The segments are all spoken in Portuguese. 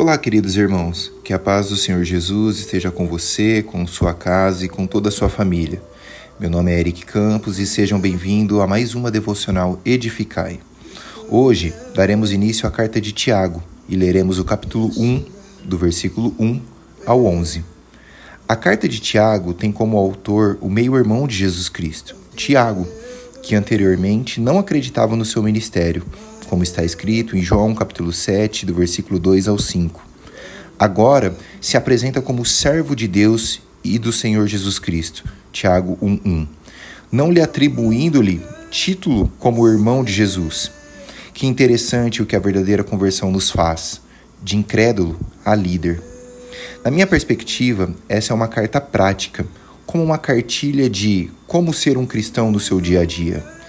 Olá, queridos irmãos. Que a paz do Senhor Jesus esteja com você, com sua casa e com toda a sua família. Meu nome é Eric Campos e sejam bem-vindos a mais uma devocional Edificai. Hoje daremos início à carta de Tiago e leremos o capítulo 1, do versículo 1 ao 11. A carta de Tiago tem como autor o meio-irmão de Jesus Cristo, Tiago, que anteriormente não acreditava no seu ministério como está escrito em João capítulo 7, do versículo 2 ao 5. Agora se apresenta como servo de Deus e do Senhor Jesus Cristo. Tiago 1:1. Não lhe atribuindo-lhe título como irmão de Jesus. Que interessante o que a verdadeira conversão nos faz, de incrédulo a líder. Na minha perspectiva, essa é uma carta prática, como uma cartilha de como ser um cristão no seu dia a dia.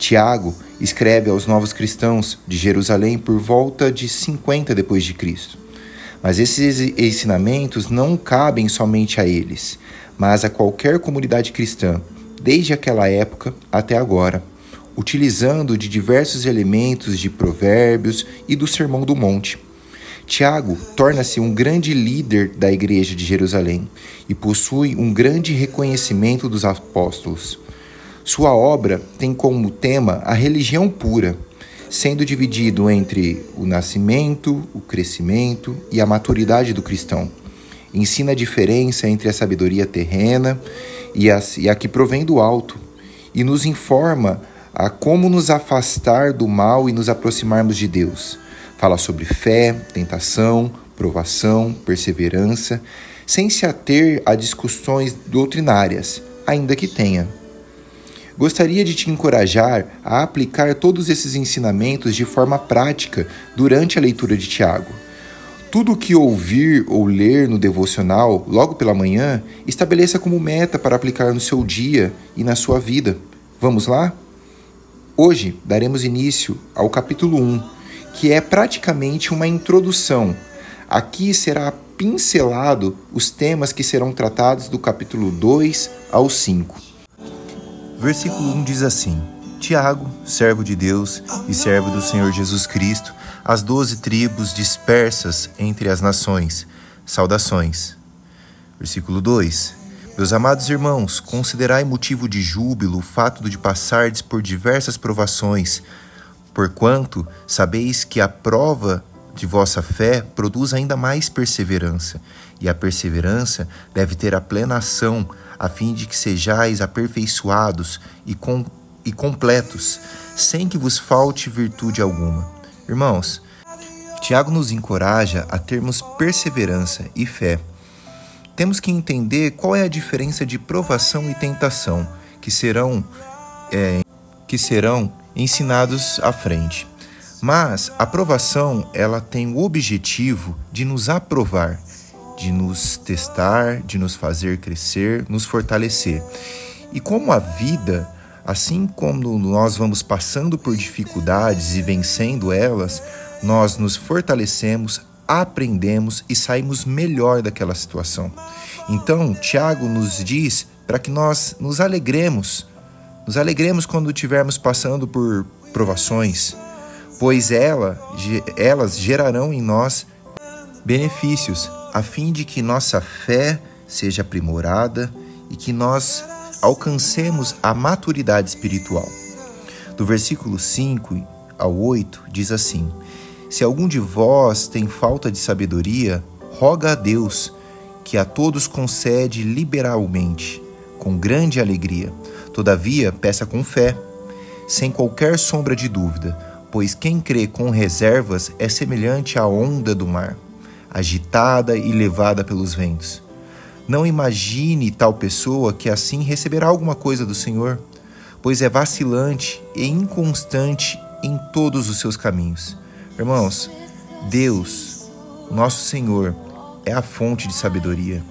Tiago escreve aos novos cristãos de Jerusalém por volta de 50 depois de Cristo. Mas esses ensinamentos não cabem somente a eles, mas a qualquer comunidade cristã, desde aquela época até agora, utilizando de diversos elementos de Provérbios e do Sermão do Monte. Tiago torna-se um grande líder da igreja de Jerusalém e possui um grande reconhecimento dos apóstolos. Sua obra tem como tema a religião pura, sendo dividido entre o nascimento, o crescimento e a maturidade do cristão. Ensina a diferença entre a sabedoria terrena e a, e a que provém do alto, e nos informa a como nos afastar do mal e nos aproximarmos de Deus. Fala sobre fé, tentação, provação, perseverança, sem se ater a discussões doutrinárias, ainda que tenha. Gostaria de te encorajar a aplicar todos esses ensinamentos de forma prática durante a leitura de Tiago. Tudo o que ouvir ou ler no devocional logo pela manhã, estabeleça como meta para aplicar no seu dia e na sua vida. Vamos lá? Hoje daremos início ao capítulo 1, que é praticamente uma introdução. Aqui será pincelado os temas que serão tratados do capítulo 2 ao 5. Versículo 1 diz assim: Tiago, servo de Deus e servo do Senhor Jesus Cristo, as doze tribos dispersas entre as nações. Saudações. Versículo 2: Meus amados irmãos, considerai motivo de júbilo o fato de passardes por diversas provações, porquanto sabeis que a prova de vossa fé produz ainda mais perseverança, e a perseverança deve ter a plena ação a fim de que sejais aperfeiçoados e, com, e completos, sem que vos falte virtude alguma. Irmãos, Tiago nos encoraja a termos perseverança e fé. Temos que entender qual é a diferença de provação e tentação que serão, é, que serão ensinados à frente. Mas a provação ela tem o objetivo de nos aprovar de nos testar, de nos fazer crescer, nos fortalecer. E como a vida, assim como nós vamos passando por dificuldades e vencendo elas, nós nos fortalecemos, aprendemos e saímos melhor daquela situação. Então, Tiago nos diz para que nós nos alegremos, nos alegremos quando estivermos passando por provações, pois ela, elas gerarão em nós benefícios, a fim de que nossa fé seja aprimorada e que nós alcancemos a maturidade espiritual. Do versículo 5 ao 8 diz assim: Se algum de vós tem falta de sabedoria, roga a Deus, que a todos concede liberalmente, com grande alegria. Todavia, peça com fé, sem qualquer sombra de dúvida, pois quem crê com reservas é semelhante à onda do mar agitada e levada pelos ventos. Não imagine tal pessoa que assim receberá alguma coisa do Senhor, pois é vacilante e inconstante em todos os seus caminhos. Irmãos, Deus, nosso Senhor, é a fonte de sabedoria.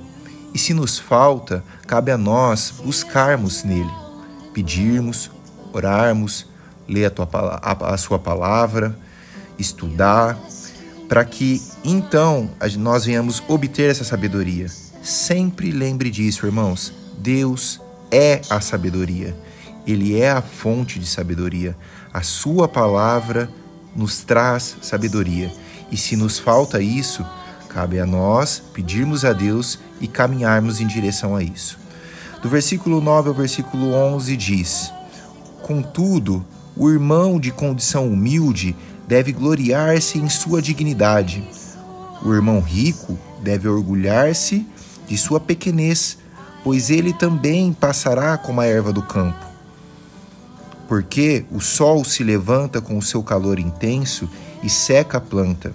E se nos falta, cabe a nós buscarmos nele, pedirmos, orarmos, ler a, tua, a, a sua palavra, estudar, para que então nós venhamos obter essa sabedoria. Sempre lembre disso, irmãos. Deus é a sabedoria. Ele é a fonte de sabedoria. A sua palavra nos traz sabedoria. E se nos falta isso, Cabe a nós pedirmos a Deus e caminharmos em direção a isso. Do versículo 9 ao versículo 11 diz: Contudo, o irmão de condição humilde deve gloriar-se em sua dignidade. O irmão rico deve orgulhar-se de sua pequenez, pois ele também passará como a erva do campo. Porque o sol se levanta com o seu calor intenso e seca a planta.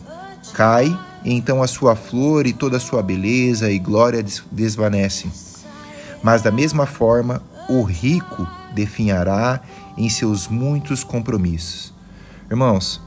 Cai, e então a sua flor e toda a sua beleza e glória desvanecem. Mas da mesma forma, o rico definhará em seus muitos compromissos. Irmãos,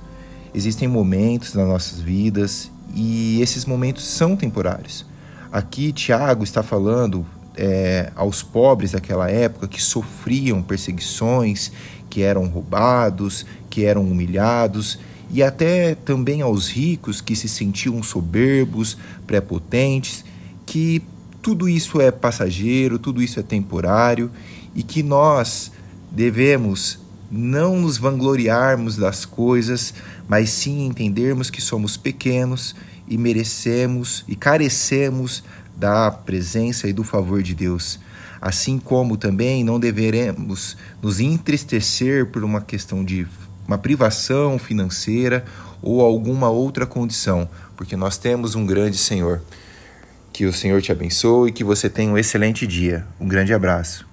existem momentos nas nossas vidas e esses momentos são temporários. Aqui, Tiago está falando é, aos pobres daquela época que sofriam perseguições, que eram roubados, que eram humilhados, e até também aos ricos que se sentiam soberbos, prepotentes, que tudo isso é passageiro, tudo isso é temporário e que nós devemos não nos vangloriarmos das coisas, mas sim entendermos que somos pequenos e merecemos e carecemos da presença e do favor de Deus. Assim como também não deveremos nos entristecer por uma questão de uma privação financeira ou alguma outra condição, porque nós temos um grande Senhor. Que o Senhor te abençoe e que você tenha um excelente dia. Um grande abraço.